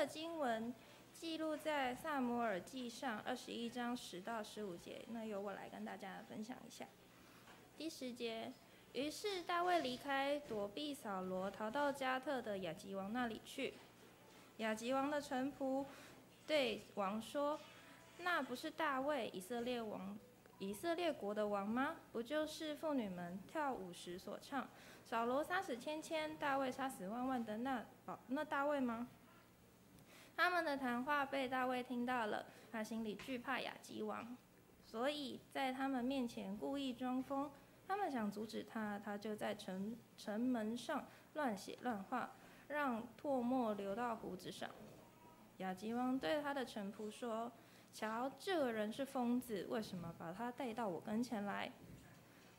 的经文记录在撒母耳记上二十一章十到十五节，那由我来跟大家分享一下。第十节，于是大卫离开，躲避扫罗，逃到加特的雅吉王那里去。雅吉王的臣仆对王说：“那不是大卫以色列王。”以色列国的王吗？不就是妇女们跳舞时所唱，扫罗杀死千千，大卫杀死万万的那宝，那大卫吗？他们的谈话被大卫听到了，他心里惧怕雅吉王，所以在他们面前故意装疯。他们想阻止他，他就在城城门上乱写乱画，让唾沫流到胡子上。雅吉王对他的臣仆说。瞧，这个人是疯子，为什么把他带到我跟前来？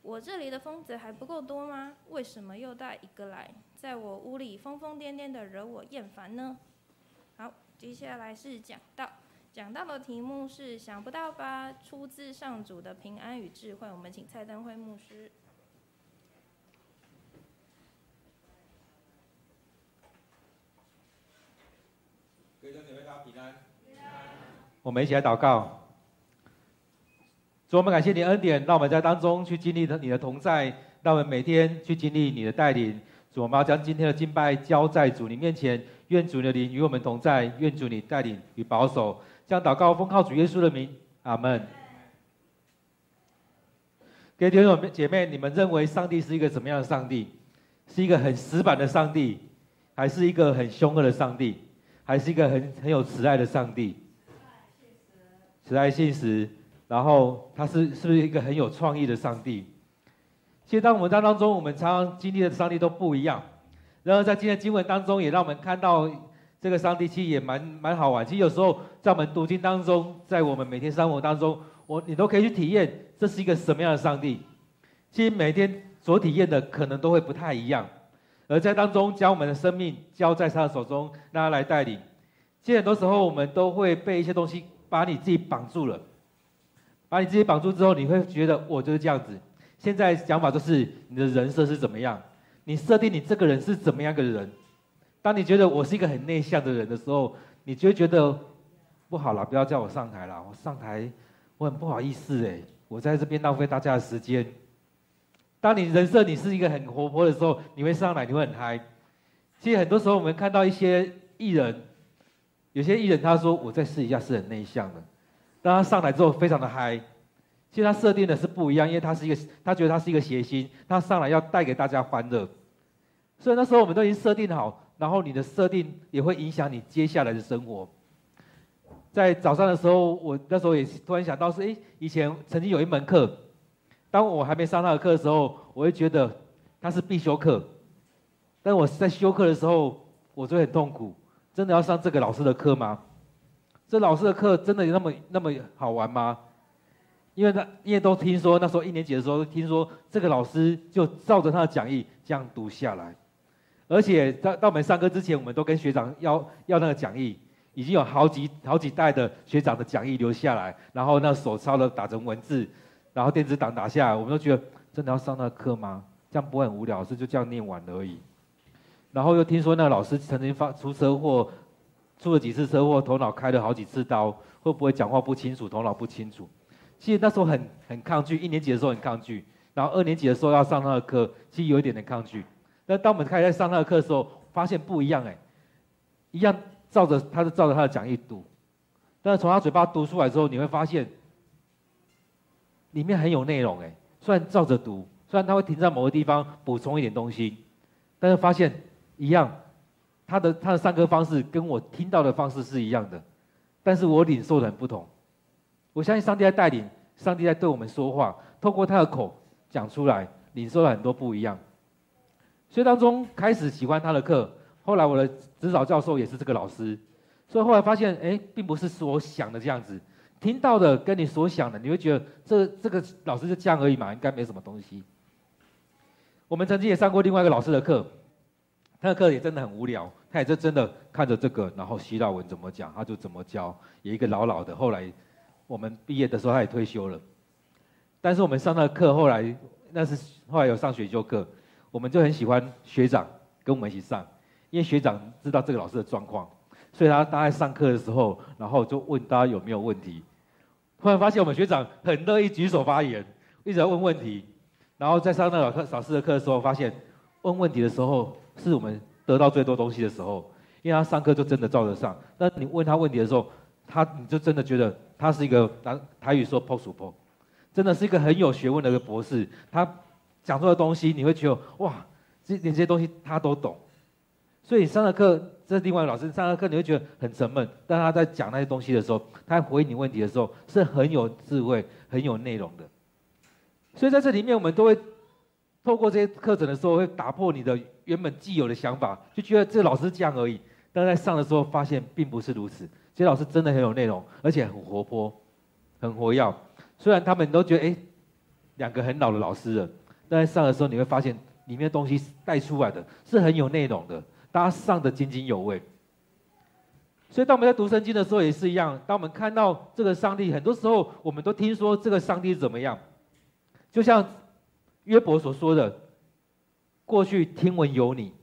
我这里的疯子还不够多吗？为什么又带一个来，在我屋里疯疯癫癫的惹我厌烦呢？好，接下来是讲到，讲到的题目是想不到吧？出自上主的平安与智慧。我们请蔡登辉牧师。各位姊妹大家平安。我们一起来祷告。主，我们感谢你恩典，让我们在当中去经历你的同在，让我们每天去经历你的带领。主，我们要将今天的敬拜交在主你面前，愿主的灵与我们同在，愿主你带领与保守。将祷告奉靠主耶稣的名，阿门。各位弟兄姐妹，你们认为上帝是一个什么样的上帝？是一个很死板的上帝，还是一个很凶恶的上帝，还是一个很很有慈爱的上帝？慈爱信实，然后他是是不是一个很有创意的上帝？其实，当我们当当中，我们常常经历的上帝都不一样。然后，在今天经文当中，也让我们看到这个上帝其实也蛮蛮好玩。其实有时候在我们读经当中，在我们每天生活当中，我你都可以去体验这是一个什么样的上帝。其实每天所体验的可能都会不太一样，而在当中将我们的生命交在他的手中，让他来带领。其实很多时候我们都会被一些东西。把你自己绑住了，把你自己绑住之后，你会觉得我就是这样子。现在讲法就是你的人设是怎么样，你设定你这个人是怎么样的人。当你觉得我是一个很内向的人的时候，你就会觉得不好了，不要叫我上台了。我上台我很不好意思哎，我在这边浪费大家的时间。当你人设你是一个很活泼的时候，你会上来，你会很嗨。其实很多时候我们看到一些艺人。有些艺人他说，我在私底下是很内向的，当他上来之后非常的嗨。其实他设定的是不一样，因为他是一个，他觉得他是一个谐星，他上来要带给大家欢乐。所以那时候我们都已经设定好，然后你的设定也会影响你接下来的生活。在早上的时候，我那时候也突然想到是，哎，以前曾经有一门课，当我还没上他的课的时候，我会觉得他是必修课，但我在修课的时候，我就会很痛苦。真的要上这个老师的课吗？这老师的课真的有那么那么好玩吗？因为他因为都听说那时候一年级的时候，听说这个老师就照着他的讲义这样读下来，而且在到我们上课之前，我们都跟学长要要那个讲义，已经有好几好几代的学长的讲义留下来，然后那手抄的打成文字，然后电子档打下来，我们都觉得真的要上那个课吗？这样不会很无聊，是就这样念完而已。然后又听说那个老师曾经发出车祸，出了几次车祸，头脑开了好几次刀，会不会讲话不清楚，头脑不清楚？其实那时候很很抗拒，一年级的时候很抗拒，然后二年级的时候要上那个课，其实有一点点抗拒。但当我们开始在上那个课的时候，发现不一样哎，一样照着他是照着他的讲义读，但是从他嘴巴读出来之后，你会发现里面很有内容哎。虽然照着读，虽然他会停在某个地方补充一点东西，但是发现。一样，他的他的上课方式跟我听到的方式是一样的，但是我领受的很不同。我相信上帝在带领，上帝在对我们说话，透过他的口讲出来，领受了很多不一样。所以当中开始喜欢他的课，后来我的指导教授也是这个老师，所以后来发现，哎，并不是所想的这样子，听到的跟你所想的，你会觉得这这个老师就这样而已嘛，应该没什么东西。我们曾经也上过另外一个老师的课。他的课也真的很无聊，他也是真的看着这个，然后希腊文怎么讲，他就怎么教。有一个老老的，后来我们毕业的时候他也退休了。但是我们上那个课，后来那是后来有上选修课，我们就很喜欢学长跟我们一起上，因为学长知道这个老师的状况，所以他大概上课的时候，然后就问大家有没有问题。突然发现我们学长很乐意举手发言，一直在问问题。然后在上那个老师的课的时候，发现问问题的时候是我们得到最多东西的时候，因为他上课就真的照着上。那你问他问题的时候，他你就真的觉得他是一个拿台语说破薯破，真的是一个很有学问的一个博士。他讲出的东西，你会觉得哇，这连这些东西他都懂。所以你上了课，这另外一个老师上了课，你会觉得很沉闷。但他在讲那些东西的时候，他回应你问题的时候，是很有智慧、很有内容的。所以在这里面，我们都会透过这些课程的时候，会打破你的原本既有的想法，就觉得这老师这样而已。但在上的时候，发现并不是如此。这些老师真的很有内容，而且很活泼、很活跃。虽然他们都觉得，哎，两个很老的老师了，但在上的时候，你会发现里面的东西带出来的是很有内容的。大家上得津津有味，所以当我们在读圣经的时候也是一样。当我们看到这个上帝，很多时候我们都听说这个上帝是怎么样，就像约伯所说的：“过去听闻有你，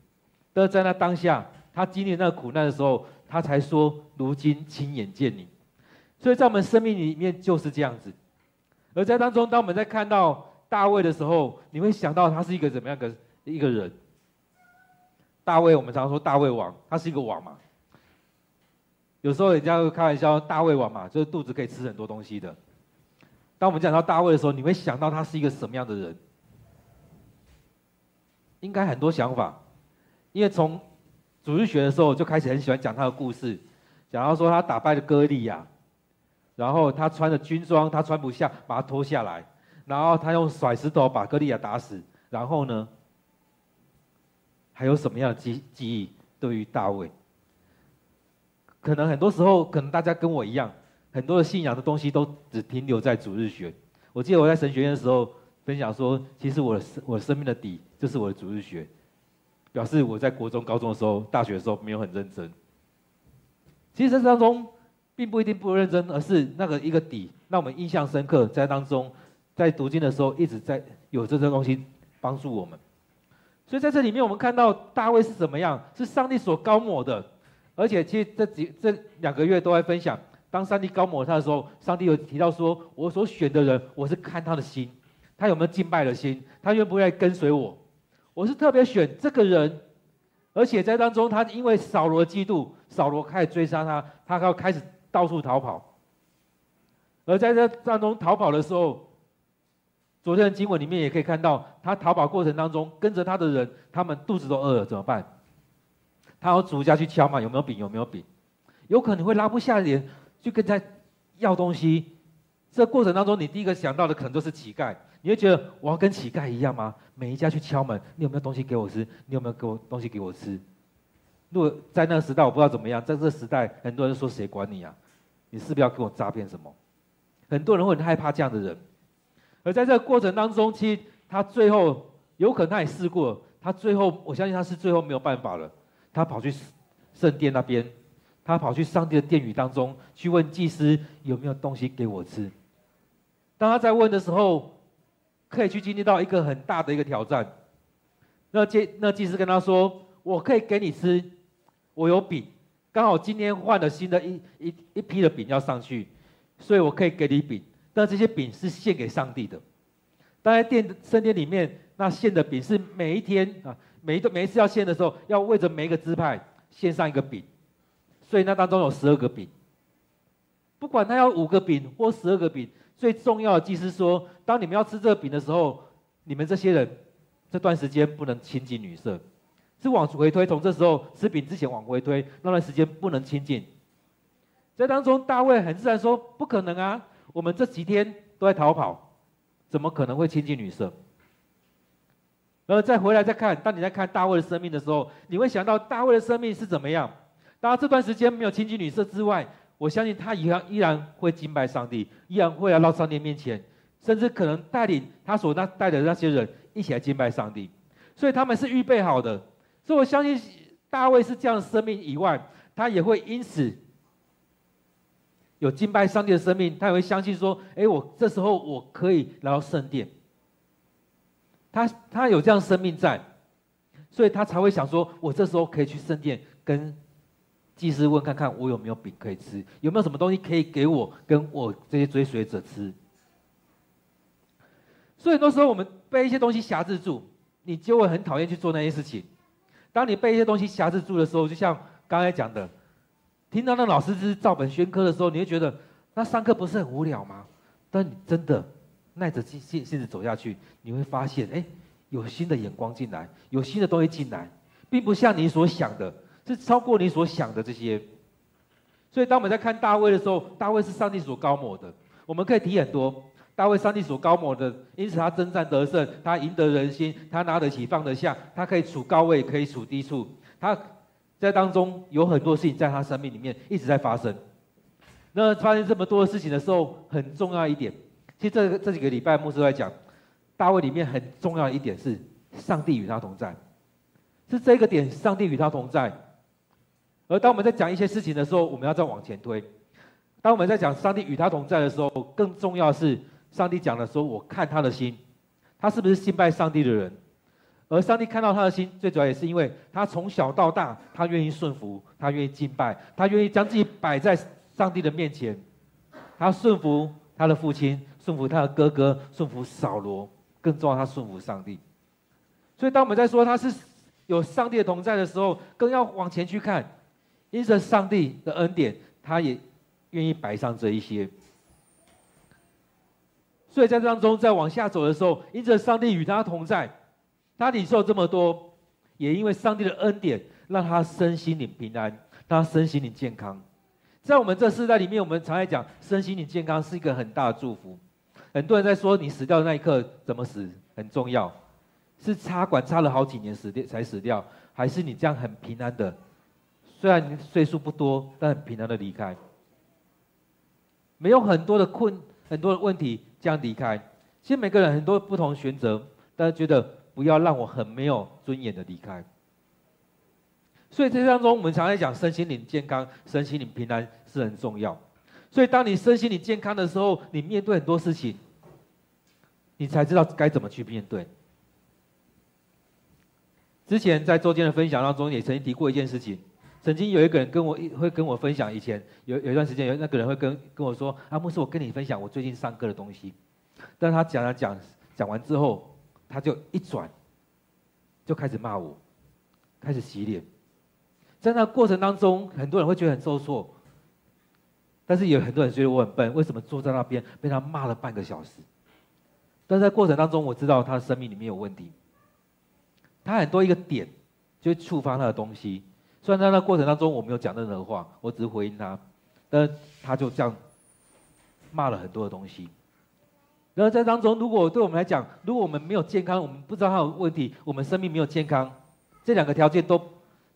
但在那当下，他经历那个苦难的时候，他才说如今亲眼见你。”所以在我们生命里面就是这样子。而在当中，当我们在看到大卫的时候，你会想到他是一个怎么样的一个人？大卫，我们常说大卫王，他是一个王嘛。有时候人家会开玩笑，大卫王嘛，就是肚子可以吃很多东西的。当我们讲到大卫的时候，你会想到他是一个什么样的人？应该很多想法，因为从主日学的时候我就开始很喜欢讲他的故事，讲到说他打败了歌利亚，然后他穿着军装，他穿不下，把他脱下来，然后他用甩石头把歌利亚打死，然后呢？还有什么样的记记忆？对于大卫，可能很多时候，可能大家跟我一样，很多的信仰的东西都只停留在主日学。我记得我在神学院的时候分享说，其实我的生我生命的底就是我的主日学，表示我在国中、高中的时候、大学的时候没有很认真。其实这当中并不一定不认真，而是那个一个底让我们印象深刻，在当中在读经的时候一直在有这些东西帮助我们。所以在这里面，我们看到大卫是怎么样？是上帝所膏抹的，而且其实这几这两个月都在分享，当上帝膏抹他的时候，上帝有提到说：“我所选的人，我是看他的心，他有没有敬拜的心，他愿不愿意跟随我？我是特别选这个人，而且在当中，他因为扫罗嫉妒，扫罗开始追杀他，他要开始到处逃跑，而在这当中逃跑的时候。”昨天的经文里面也可以看到，他逃跑过程当中，跟着他的人，他们肚子都饿了，怎么办？他要主家去敲嘛，有没有饼？有没有饼？有可能会拉不下脸，就跟他要东西。这过程当中，你第一个想到的可能就是乞丐。你会觉得我要跟乞丐一样吗？每一家去敲门，你有没有东西给我吃？你有没有给我东西给我吃？如果在那个时代，我不知道怎么样。在这个时代，很多人说谁管你啊？你是不是要跟我诈骗什么？很多人会很害怕这样的人。而在这个过程当中，其实他最后有可能他也试过，他最后我相信他是最后没有办法了，他跑去圣殿那边，他跑去上帝的殿宇当中去问祭司有没有东西给我吃。当他在问的时候，可以去经历到一个很大的一个挑战。那祭那祭司跟他说：“我可以给你吃，我有饼，刚好今天换了新的一一一批的饼要上去，所以我可以给你饼。”但这些饼是献给上帝的，当在殿圣殿里面，那献的饼是每一天啊，每一个每一次要献的时候，要为着每一个支派献上一个饼，所以那当中有十二个饼。不管他要五个饼或十二个饼，最重要的祭司说，当你们要吃这个饼的时候，你们这些人这段时间不能亲近女色，是往回推，从这时候吃饼之前往回推，那段时间不能亲近。在当中，大卫很自然说：不可能啊。我们这几天都在逃跑，怎么可能会亲近女色？然后再回来再看，当你在看大卫的生命的时候，你会想到大卫的生命是怎么样？当然这段时间没有亲近女色之外，我相信他依然依然会敬拜上帝，依然会来到上帝面前，甚至可能带领他所那带的那些人一起来敬拜上帝。所以他们是预备好的。所以我相信大卫是这样的生命以外，他也会因此。有敬拜上帝的生命，他也会相信说：“哎，我这时候我可以来到圣殿。”他他有这样生命在，所以他才会想说：“我这时候可以去圣殿跟祭司问看看我有没有饼可以吃，有没有什么东西可以给我跟我这些追随者吃。所以很多时候我们被一些东西辖制住，你就会很讨厌去做那些事情。当你被一些东西辖制住的时候，就像刚才讲的，听到那老师是照本宣科的时候，你会觉得那上课不是很无聊吗？但你真的耐着性性子走下去，你会发现，哎，有新的眼光进来，有新的东西进来，并不像你所想的，是超过你所想的这些。所以当我们在看大卫的时候，大卫是上帝所膏抹的，我们可以提很多。大卫，上帝所高抹的，因此他征战得胜，他赢得人心，他拿得起放得下，他可以处高位，可以处低处，他在当中有很多事情在他生命里面一直在发生。那发生这么多的事情的时候，很重要一点，其实这这几个礼拜牧师都在讲，大卫里面很重要的一点是，上帝与他同在，是这个点，上帝与他同在。而当我们在讲一些事情的时候，我们要再往前推。当我们在讲上帝与他同在的时候，更重要是。上帝讲的时候，我看他的心，他是不是敬拜上帝的人？而上帝看到他的心，最主要也是因为他从小到大，他愿意顺服，他愿意敬拜，他愿意将自己摆在上帝的面前。他顺服他的父亲，顺服他的哥哥，顺服扫罗，更重要，他顺服上帝。所以，当我们在说他是有上帝的同在的时候，更要往前去看，因着上帝的恩典，他也愿意摆上这一些。所以在当中，在往下走的时候，因着上帝与他同在，他领受这么多，也因为上帝的恩典，让他身心灵平安，让他身心灵健康。在我们这世代里面，我们常在讲身心灵健康是一个很大的祝福。很多人在说，你死掉的那一刻怎么死很重要，是插管插了好几年死掉才死掉，还是你这样很平安的，虽然你岁数不多，但很平安的离开，没有很多的困，很多的问题。这样离开，其实每个人很多不同选择，但是觉得不要让我很没有尊严的离开。所以这当中，我们常常讲身心灵健康、身心灵平安是很重要。所以当你身心灵健康的时候，你面对很多事情，你才知道该怎么去面对。之前在周间的分享当中，也曾经提过一件事情。曾经有一个人跟我会跟我分享，以前有有一段时间，有那个人会跟跟我说：“啊，牧师，我跟你分享我最近上课的东西。”但他讲了讲讲完之后，他就一转，就开始骂我，开始洗脸。在那过程当中，很多人会觉得很受挫，但是有很多人觉得我很笨，为什么坐在那边被他骂了半个小时？但在过程当中，我知道他的生命里面有问题，他很多一个点就会触发他的东西。虽然在那过程当中我没有讲任何话，我只是回应他，但他就这样骂了很多的东西。然后在当中，如果对我们来讲，如果我们没有健康，我们不知道他有问题，我们生命没有健康，这两个条件都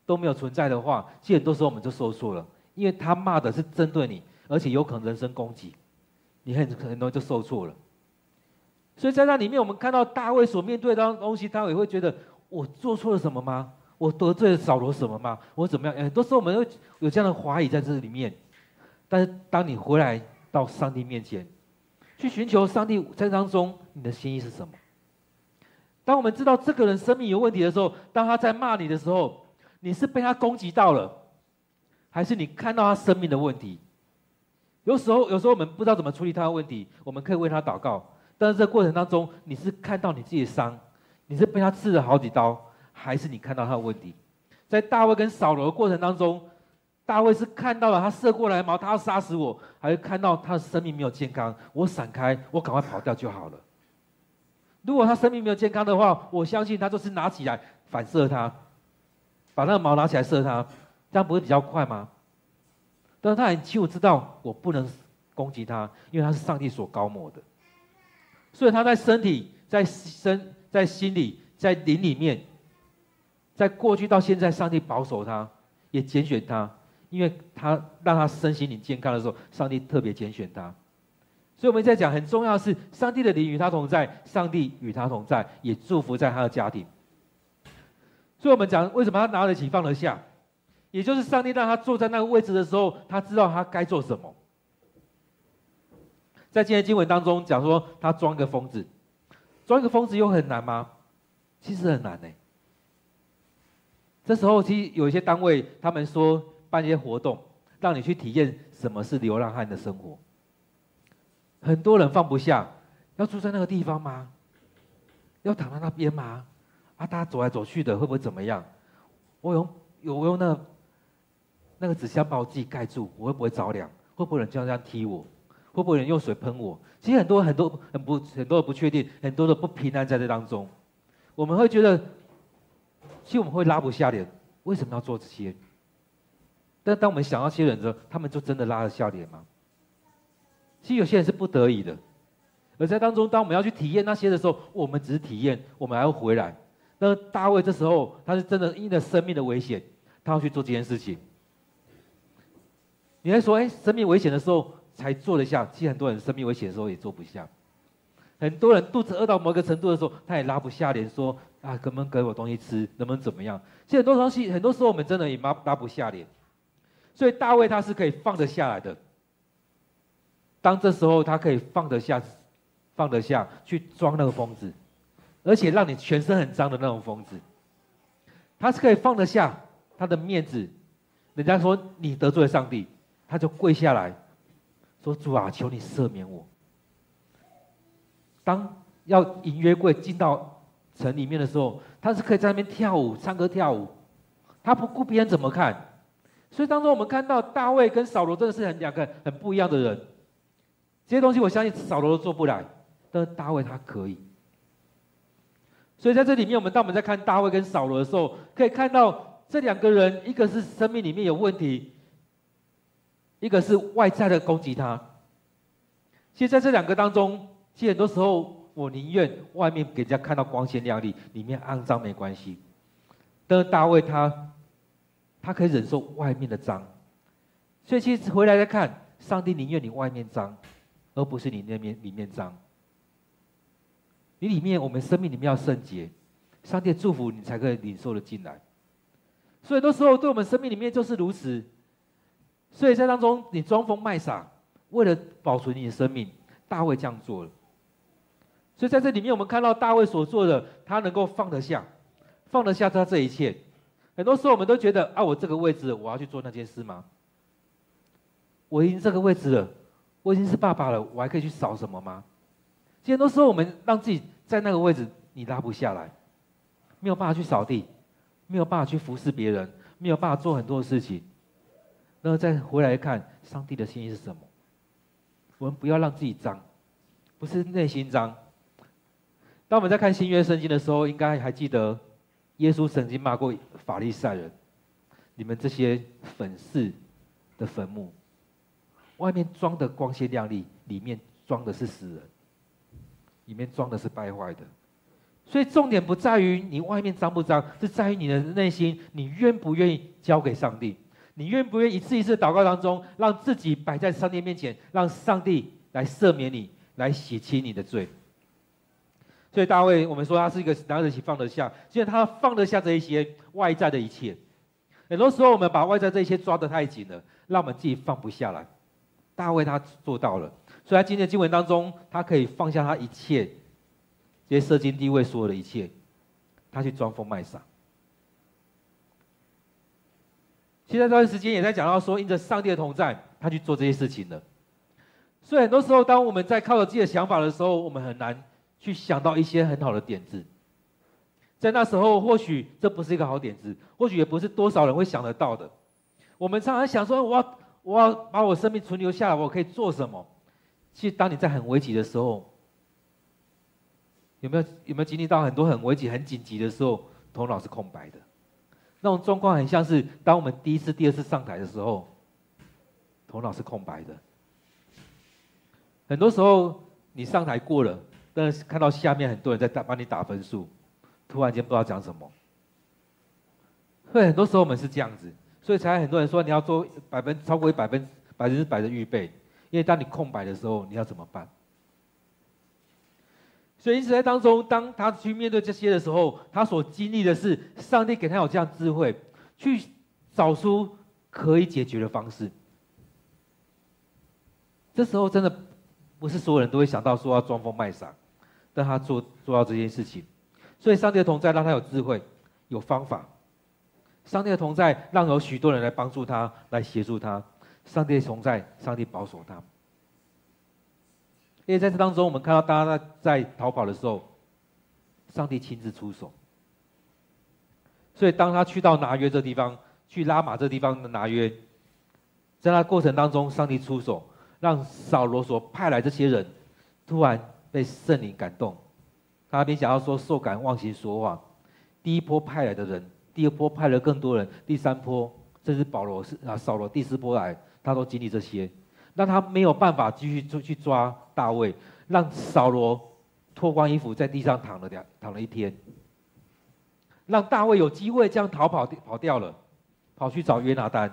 都没有存在的话，其实很多时候我们就受挫了，因为他骂的是针对你，而且有可能人身攻击，你很很容易就受挫了。所以在那里面，我们看到大卫所面对的东西，他也会觉得我做错了什么吗？我得罪了扫罗什么吗？我怎么样？很多时候我们会有这样的怀疑在这里面。但是当你回来到上帝面前，去寻求上帝在当中，你的心意是什么？当我们知道这个人生命有问题的时候，当他在骂你的时候，你是被他攻击到了，还是你看到他生命的问题？有时候，有时候我们不知道怎么处理他的问题，我们可以为他祷告。但是这过程当中，你是看到你自己的伤，你是被他刺了好几刀。还是你看到他的问题，在大卫跟扫罗的过程当中，大卫是看到了他射过来矛，他要杀死我，还是看到他的生命没有健康，我闪开，我赶快跑掉就好了。如果他生命没有健康的话，我相信他就是拿起来反射他，把那个矛拿起来射他，这样不会比较快吗？但是他很清楚知道我不能攻击他，因为他是上帝所膏抹的，所以他在身体、在身、在心里、在灵里面。在过去到现在，上帝保守他，也拣选他，因为他让他身心灵健康的时候，上帝特别拣选他。所以我们在讲很重要的是，上帝的灵与他同在，上帝与他同在，也祝福在他的家庭。所以我们讲为什么他拿得起放得下，也就是上帝让他坐在那个位置的时候，他知道他该做什么。在今天经文当中讲说，他装个疯子，装一个疯子又很难吗？其实很难呢、这时候，其实有一些单位，他们说办一些活动，让你去体验什么是流浪汉的生活。很多人放不下，要住在那个地方吗？要躺在那边吗？啊，大家走来走去的，会不会怎么样？我用我用那个、那个纸箱把我自己盖住，我会不会着凉？会不会人就这样踢我？会不会人用水喷我？其实很多很多很不很多的不确定，很多的不平安在这当中。我们会觉得，其实我们会拉不下脸，为什么要做这些？但当我们想到这些人的时候，他们就真的拉得下脸吗？其实有些人是不得已的，而在当中，当我们要去体验那些的时候，我们只是体验，我们还要回来。那大卫这时候，他是真的因着生命的危险，他要去做这件事情。你还说，哎，生命危险的时候才做得下，其实很多人生命危险的时候也做不下。很多人肚子饿到某个程度的时候，他也拉不下脸说，啊，能不能给我东西吃，能不能怎么样？其实很多东西，很多时候我们真的也拉拉不下脸。所以大卫他是可以放得下来的。当这时候他可以放得下，放得下去装那个疯子，而且让你全身很脏的那种疯子，他是可以放得下他的面子。人家说你得罪了上帝，他就跪下来说：“主啊，求你赦免我。”当要迎约柜进到城里面的时候，他是可以在那边跳舞、唱歌、跳舞，他不顾别人怎么看。所以当中我们看到大卫跟扫罗真的是很两个很不一样的人。这些东西我相信扫罗都做不来，但是大卫他可以。所以在这里面，我们当我们在看大卫跟扫罗的时候，可以看到这两个人，一个是生命里面有问题，一个是外在的攻击他。其实在这两个当中，其实很多时候我宁愿外面给人家看到光鲜亮丽，里面肮脏没关系。但是大卫他，他可以忍受外面的脏，所以其实回来再看，上帝宁愿你外面脏。而不是你那边里面脏，你里面我们生命里面要圣洁，上帝祝福你才可以领受的进来。所以很多时候对我们生命里面就是如此，所以在当中你装疯卖傻，为了保存你的生命，大卫这样做了。所以在这里面我们看到大卫所做的，他能够放得下，放得下他这一切。很多时候我们都觉得啊，我这个位置我要去做那件事吗？我已经这个位置了。我已经是爸爸了，我还可以去扫什么吗？其实很多时候我们让自己在那个位置，你拉不下来，没有办法去扫地，没有办法去服侍别人，没有办法做很多的事情。然后再回来看上帝的心意是什么？我们不要让自己脏，不是内心脏。当我们在看新约圣经的时候，应该还记得耶稣曾经骂过法利赛人：“你们这些粉饰的坟墓。”外面装的光鲜亮丽，里面装的是死人，里面装的是败坏的。所以重点不在于你外面脏不脏，是在于你的内心，你愿不愿意交给上帝？你愿不愿意一次一次祷告当中，让自己摆在上帝面前，让上帝来赦免你，来洗清你的罪？所以大卫，我们说他是一个拿得起放得下，既然他放得下这一些外在的一切。很多时候我们把外在这一些抓得太紧了，让我们自己放不下来。大卫他做到了，所以在今天经文当中，他可以放下他一切这些社经地位所有的一切，他去装疯卖傻。现在这段时间也在讲到说，因着上帝的同在，他去做这些事情了。所以很多时候，当我们在靠着自己的想法的时候，我们很难去想到一些很好的点子。在那时候，或许这不是一个好点子，或许也不是多少人会想得到的。我们常常想说，我。我要把我生命存留下来，我可以做什么？其实，当你在很危急的时候，有没有有没有经历到很多很危急、很紧急的时候，头脑是空白的？那种状况很像是当我们第一次、第二次上台的时候，头脑是空白的。很多时候你上台过了，但是看到下面很多人在打帮你打分数，突然间不知道讲什么。所以很多时候我们是这样子。所以才很多人说，你要做百分超过百分百分之百的预备，因为当你空白的时候，你要怎么办？所以因此在当中，当他去面对这些的时候，他所经历的是上帝给他有这样智慧，去找出可以解决的方式。这时候真的不是所有人都会想到说要装疯卖傻，但他做做到这件事情，所以上帝的同在让他有智慧，有方法。上帝的同在让有许多人来帮助他，来协助他。上帝的同在，上帝保守他。因为在这当中，我们看到大家在逃跑的时候，上帝亲自出手。所以当他去到拿约这地方，去拉玛这地方的拿约，在那过程当中，上帝出手，让扫罗所派来这些人，突然被圣灵感动，他没想到说受感忘形说话。第一波派来的人，第二波派了更多人，第三波甚至保罗是啊扫罗第四波来，他都经历这些，让他没有办法继续出去抓大卫，让扫罗脱光衣服在地上躺了两躺了一天，让大卫有机会这样逃跑跑掉了，跑去找约拿单，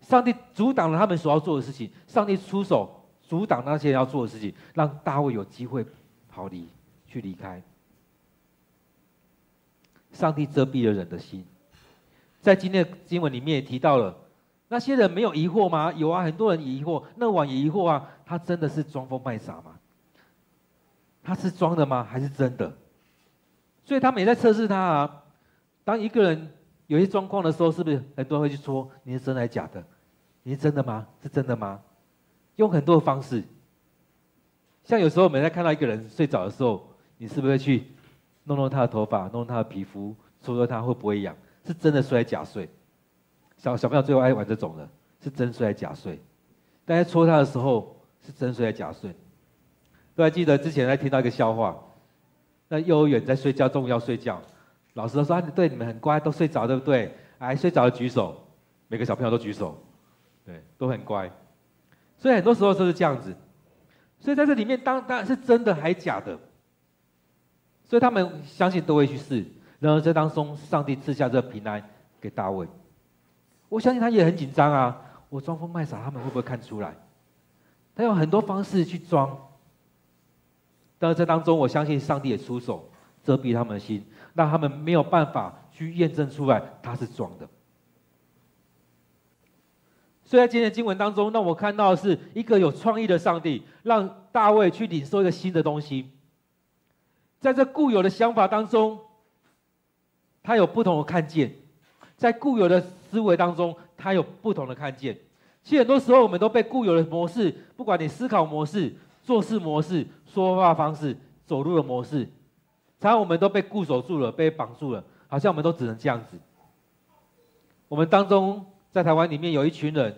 上帝阻挡了他们所要做的事情，上帝出手阻挡那些要做的事情，让大卫有机会逃离去离开。上帝遮蔽了人的心，在今天的经文里面也提到了，那些人没有疑惑吗？有啊，很多人疑惑，那王也疑惑啊，他真的是装疯卖傻吗？他是装的吗？还是真的？所以他们也在测试他啊。当一个人有些状况的时候，是不是很多人会去说你是真的还是假的？你是真的吗？是真的吗？用很多的方式，像有时候我们在看到一个人睡着的时候，你是不是会去？弄弄他的头发，弄弄他的皮肤，说说他会不会痒？是真的睡还是假睡？小小朋友最后爱玩这种的，是真睡还是假睡？大家戳他的时候，是真睡还是假睡？都还记得之前还听到一个笑话，那幼儿园在睡觉，中午要睡觉，老师都说：“啊，对，你们很乖，都睡着，对不对？”哎，睡着了举手，每个小朋友都举手，对，都很乖。所以很多时候都是这样子。所以在这里面，当当然是真的还假的？所以他们相信都会去试，然后在当中，上帝赐下这平安给大卫。我相信他也很紧张啊！我装疯卖傻，他们会不会看出来？他有很多方式去装，但是这当中，我相信上帝也出手遮蔽他们的心，让他们没有办法去验证出来他是装的。所以在今天的经文当中，让我看到的是一个有创意的上帝，让大卫去领受一个新的东西。在这固有的想法当中，他有不同的看见；在固有的思维当中，他有不同的看见。其实很多时候，我们都被固有的模式，不管你思考模式、做事模式、说话方式、走路的模式，常常我们都被固守住了，被绑住了，好像我们都只能这样子。我们当中在台湾里面有一群人，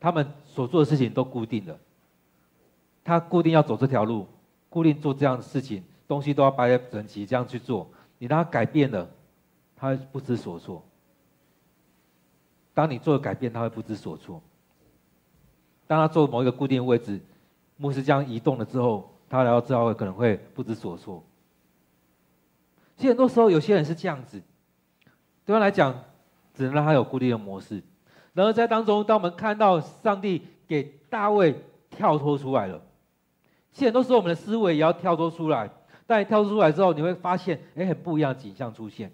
他们所做的事情都固定了，他固定要走这条路，固定做这样的事情。东西都要摆在整齐，这样去做。你让他改变了，他会不知所措。当你做了改变，他会不知所措。当他做某一个固定的位置，牧师这样移动了之后，他来到之后可能会不知所措。其实很多时候，有些人是这样子，对他来讲，只能让他有固定的模式。然后在当中，当我们看到上帝给大卫跳脱出来了，其实很多时候我们的思维也要跳脱出来。但跳出来之后，你会发现，哎，很不一样的景象出现。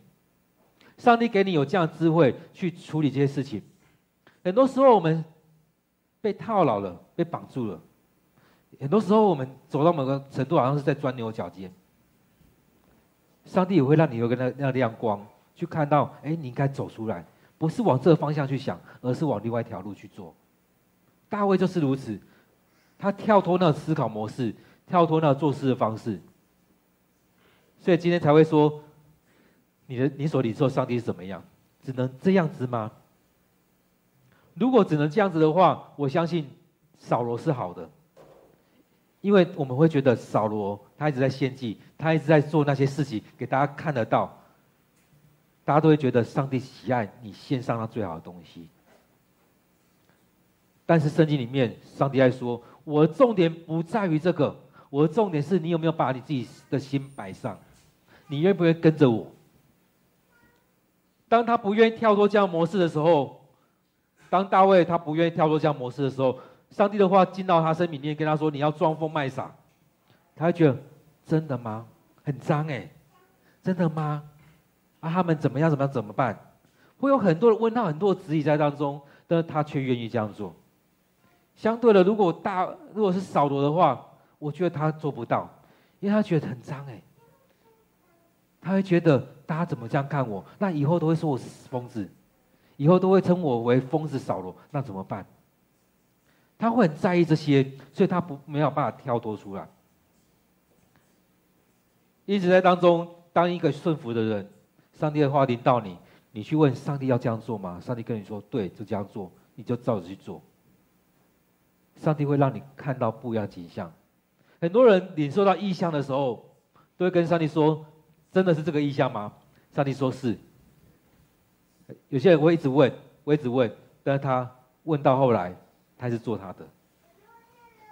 上帝给你有这样的智慧去处理这些事情。很多时候我们被套牢了，被绑住了。很多时候我们走到某个程度，好像是在钻牛角尖。上帝也会让你有个那那亮光，去看到，哎，你应该走出来，不是往这个方向去想，而是往另外一条路去做。大卫就是如此，他跳脱那个思考模式，跳脱那个做事的方式。所以今天才会说，你的你所领受上帝是怎么样？只能这样子吗？如果只能这样子的话，我相信扫罗是好的，因为我们会觉得扫罗他一直在献祭，他一直在做那些事情给大家看得到，大家都会觉得上帝喜爱你献上他最好的东西。但是圣经里面，上帝在说，我的重点不在于这个。我的重点是你有没有把你自己的心摆上？你愿不愿意跟着我？当他不愿意跳脱这样模式的时候，当大卫他不愿意跳脱这样模式的时候，上帝的话进到他生命里面，跟他说：“你要装疯卖傻。”他会觉得真的吗？很脏哎，真的吗？啊，他们怎么样？怎么样？怎么办？会有很多的问号，很多的质疑在当中，但是他却愿意这样做。相对的，如果大如果是扫罗的话，我觉得他做不到，因为他觉得很脏哎，他会觉得大家怎么这样看我？那以后都会说我是疯子，以后都会称我为疯子扫罗，那怎么办？他会很在意这些，所以他不没有办法跳脱出来。一直在当中当一个顺服的人，上帝的话临到你，你去问上帝要这样做吗？上帝跟你说对，就这样做，你就照着去做。上帝会让你看到不一样的景象。很多人领受到异象的时候，都会跟上帝说：“真的是这个异象吗？”上帝说是。有些人会一直问，我一直问，但是他问到后来，他是做他的。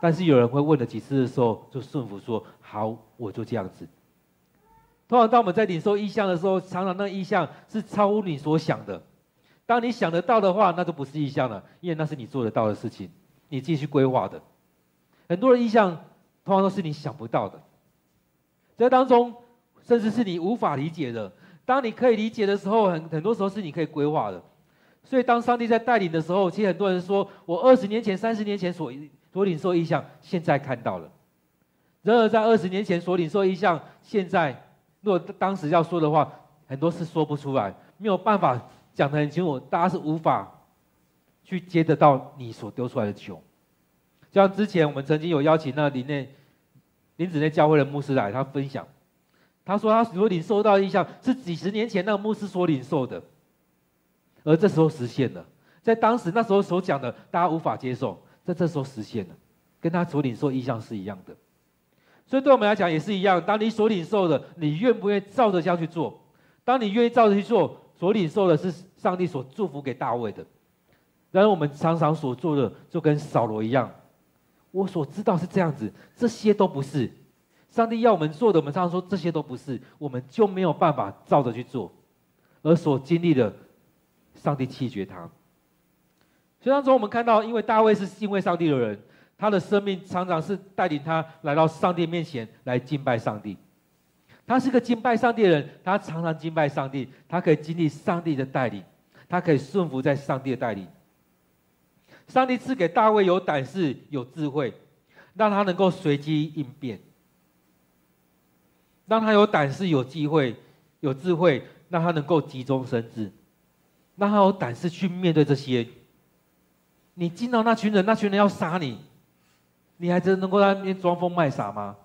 但是有人会问了几次的时候，就顺服说：“好，我就这样子。”通常当我们在领受意象的时候，常常那个异象是超乎你所想的。当你想得到的话，那就不是意象了，因为那是你做得到的事情，你继续规划的。很多的意象，通常都是你想不到的，在当中，甚至是你无法理解的。当你可以理解的时候，很很多时候是你可以规划的。所以，当上帝在带领的时候，其实很多人说：“我二十年前、三十年前所所领受意象，现在看到了。”然而，在二十年前所领受意象，现在。如果当时要说的话，很多事说不出来，没有办法讲得很清楚，大家是无法去接得到你所丢出来的球。就像之前我们曾经有邀请那林内林子内教会的牧师来，他分享，他说他所领受到的异象是几十年前那个牧师所领受的，而这时候实现了，在当时那时候所讲的，大家无法接受，在这时候实现了，跟他所领受异象是一样的。所以对我们来讲也是一样，当你所领受的，你愿不愿意照着这样去做？当你愿意照着去做，所领受的是上帝所祝福给大卫的。然而我们常常所做的就跟扫罗一样，我所知道是这样子，这些都不是。上帝要我们做的，我们常常说这些都不是，我们就没有办法照着去做，而所经历的，上帝弃绝他。所以当中我们看到，因为大卫是敬畏上帝的人。他的生命常常是带领他来到上帝面前来敬拜上帝。他是个敬拜上帝的人，他常常敬拜上帝，他可以经历上帝的带领，他可以顺服在上帝的带领。上帝赐给大卫有胆识、有智慧，让他能够随机应变；让他有胆识、有机会、有智慧，让他能够急中生智；让他有胆识去面对这些。你进到那群人，那群人要杀你。你还真能够在那边装疯卖傻吗？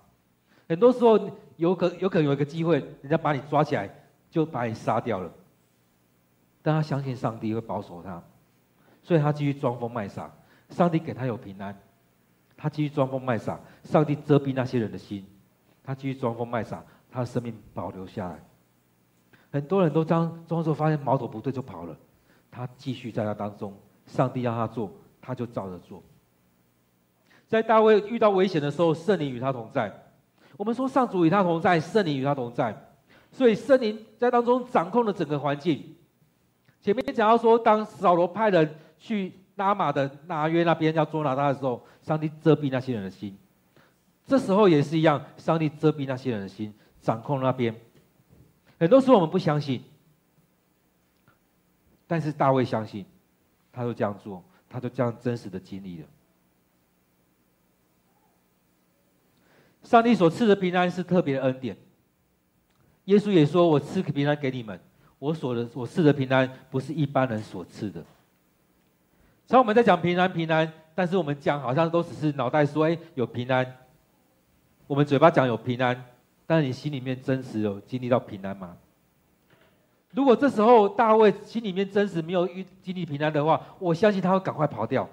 很多时候有可有可能有一个机会，人家把你抓起来，就把你杀掉了。但他相信上帝会保守他，所以他继续装疯卖傻。上帝给他有平安，他继续装疯卖傻。上帝遮蔽那些人的心，他继续装疯卖傻，他的生命保留下来。很多人都装装作发现矛头不对就跑了，他继续在那当中，上帝让他做，他就照着做。在大卫遇到危险的时候，圣灵与他同在。我们说上主与他同在，圣灵与他同在，所以圣灵在当中掌控了整个环境。前面讲到说，当扫罗派人去拉玛的拿约那边要捉拿他的时候，上帝遮蔽那些人的心。这时候也是一样，上帝遮蔽那些人的心，掌控那边。很多时候我们不相信，但是大卫相信，他就这样做，他就这样真实的经历了。上帝所赐的平安是特别的恩典。耶稣也说：“我赐平安给你们，我所的我赐的平安不是一般人所赐的。”所以我们在讲平安平安，但是我们讲好像都只是脑袋说：“哎，有平安。”我们嘴巴讲有平安，但是你心里面真实有经历到平安吗？如果这时候大卫心里面真实没有遇经历平安的话，我相信他会赶快跑掉。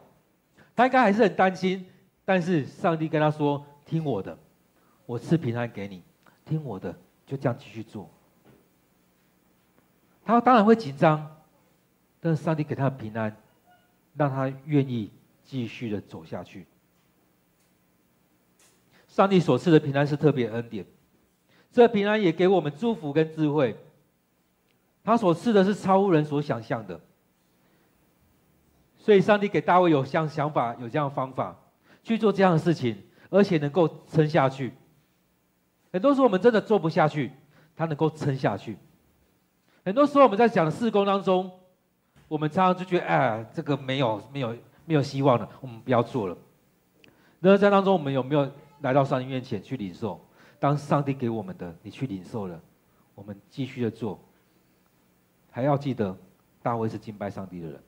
他应该还是很担心，但是上帝跟他说：“听我的。”我赐平安给你，听我的，就这样继续做。他当然会紧张，但是上帝给他的平安，让他愿意继续的走下去。上帝所赐的平安是特别恩典，这平安也给我们祝福跟智慧。他所赐的是超乎人所想象的，所以上帝给大卫有这样想法，有这样的方法去做这样的事情，而且能够撑下去。很多时候我们真的做不下去，他能够撑下去。很多时候我们在讲的事工当中，我们常常就觉得，哎，这个没有没有没有希望了，我们不要做了。那在当中，我们有没有来到上帝面前去领受？当上帝给我们的，你去领受了，我们继续的做。还要记得，大卫是敬拜上帝的人，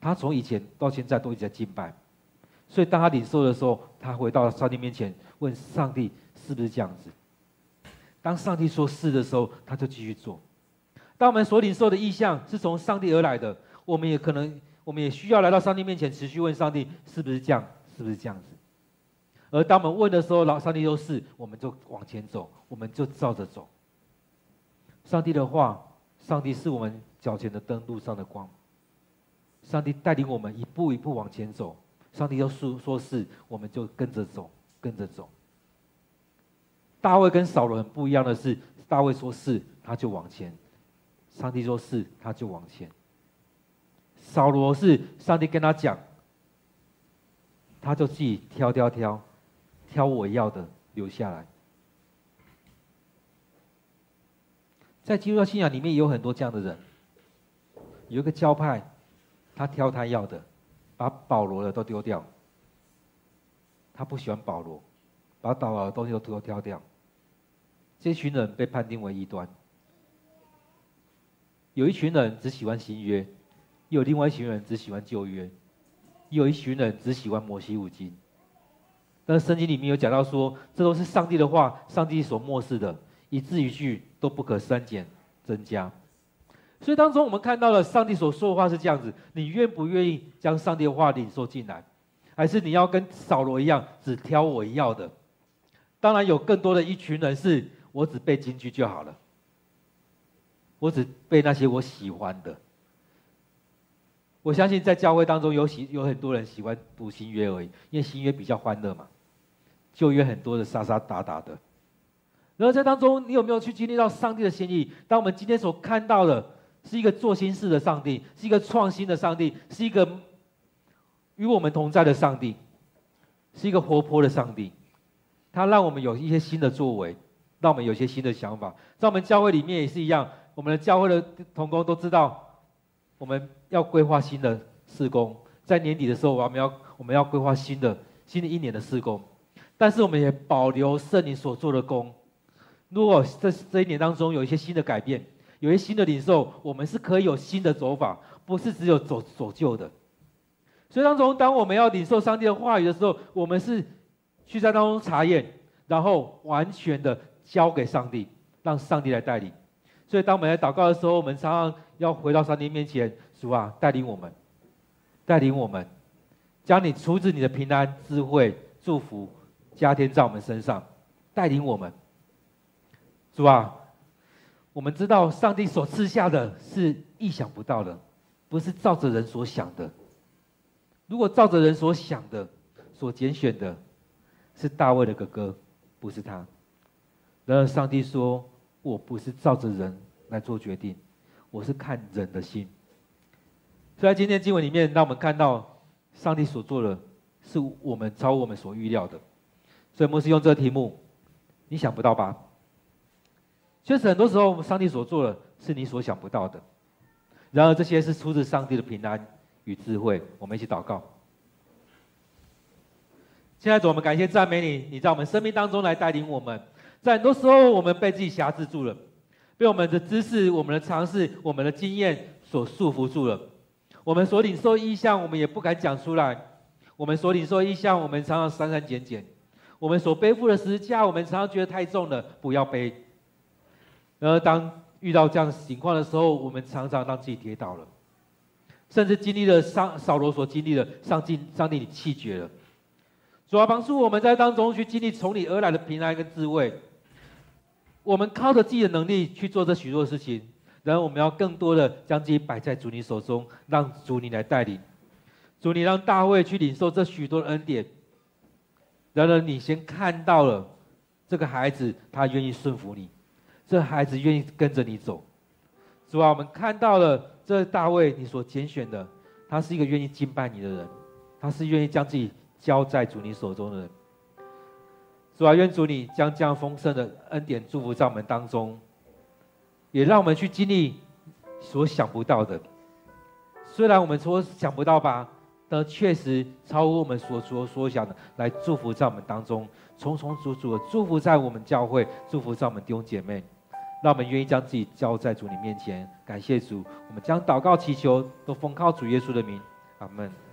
他从以前到现在都一直在敬拜，所以当他领受的时候，他回到上帝面前问上帝是不是这样子。当上帝说是的时候，他就继续做。当我们所领受的意象是从上帝而来的，我们也可能，我们也需要来到上帝面前，持续问上帝是不是这样，是不是这样子。而当我们问的时候，老上帝说是，我们就往前走，我们就照着走。上帝的话，上帝是我们脚前的灯，路上的光。上帝带领我们一步一步往前走，上帝要说说是，我们就跟着走，跟着走。大卫跟扫罗很不一样的是，大卫说是，他就往前；上帝说是，他就往前。扫罗是上帝跟他讲，他就自己挑挑挑，挑我要的留下来。在基督教信仰里面，有很多这样的人。有一个教派，他挑他要的，把保罗的都丢掉。他不喜欢保罗，把保罗的东西都都挑掉。这群人被判定为异端。有一群人只喜欢新约，有另外一群人只喜欢旧约，有一群人只喜欢摩西五经。但是圣经里面有讲到说，这都是上帝的话，上帝所默示的，以字一句都不可删减增加。所以当中我们看到了上帝所说的话是这样子，你愿不愿意将上帝的话领受进来，还是你要跟扫罗一样，只挑我要的？当然有更多的一群人是，我只背金句就好了，我只背那些我喜欢的。我相信在教会当中有喜有很多人喜欢读新约而已，因为新约比较欢乐嘛。旧约很多的杀杀打打的。然后在当中，你有没有去经历到上帝的心意？当我们今天所看到的，是一个做新事的上帝，是一个创新的上帝，是一个与我们同在的上帝，是一个活泼的上帝。他让我们有一些新的作为，让我们有些新的想法。在我们教会里面也是一样，我们的教会的同工都知道，我们要规划新的事工。在年底的时候，我们要我们要规划新的新的一年的事工，但是我们也保留圣灵所做的工。如果这这一年当中有一些新的改变，有一些新的领受，我们是可以有新的走法，不是只有走走旧的。所以当中，当我们要领受上帝的话语的时候，我们是去在当中查验，然后完全的交给上帝，让上帝来带领。所以当我们在祷告的时候，我们常常要回到上帝面前，主啊，带领我们，带领我们，将你出自你的平安、智慧、祝福加添在我们身上，带领我们，主啊。我们知道，上帝所赐下的是意想不到的，不是照着人所想的。如果照着人所想的、所拣选的，是大卫的哥哥，不是他。然而，上帝说：“我不是照着人来做决定，我是看人的心。”所以在今天经文里面，让我们看到上帝所做的，是我们超我们所预料的。所以，牧师用这个题目，你想不到吧？确实，很多时候我们，上帝所做的是你所想不到的。然而，这些是出自上帝的平安与智慧。我们一起祷告。现在主，我们感谢赞美你，你在我们生命当中来带领我们。在很多时候，我们被自己辖制住了，被我们的知识、我们的尝试、我们的经验所束缚住了。我们所领受异象，我们也不敢讲出来。我们所领受异象，我们常常删删减减。我们所背负的十字架，我们常常觉得太重了，不要背。然而，当遇到这样情况的时候，我们常常让自己跌倒了，甚至经历了上扫罗所经历的，上帝上帝你弃绝了。主要帮助我们在当中去经历从你而来的平安跟智慧。我们靠着自己的能力去做这许多事情，然后我们要更多的将自己摆在主你手中，让主你来带领。主你让大卫去领受这许多恩典。然而，你先看到了这个孩子，他愿意顺服你。这孩子愿意跟着你走，主啊，我们看到了这大卫你所拣选的，他是一个愿意敬拜你的人，他是愿意将自己交在主你手中的人。主啊，愿主你将这样丰盛的恩典祝福在我们当中，也让我们去经历所想不到的。虽然我们说想不到吧，但确实超乎我们所说所想的，来祝福在我们当中，重重组组的祝福在我们教会，祝福在我们弟兄姐妹。让我们愿意将自己交在主你面前。感谢主，我们将祷告祈求都奉靠主耶稣的名，阿门。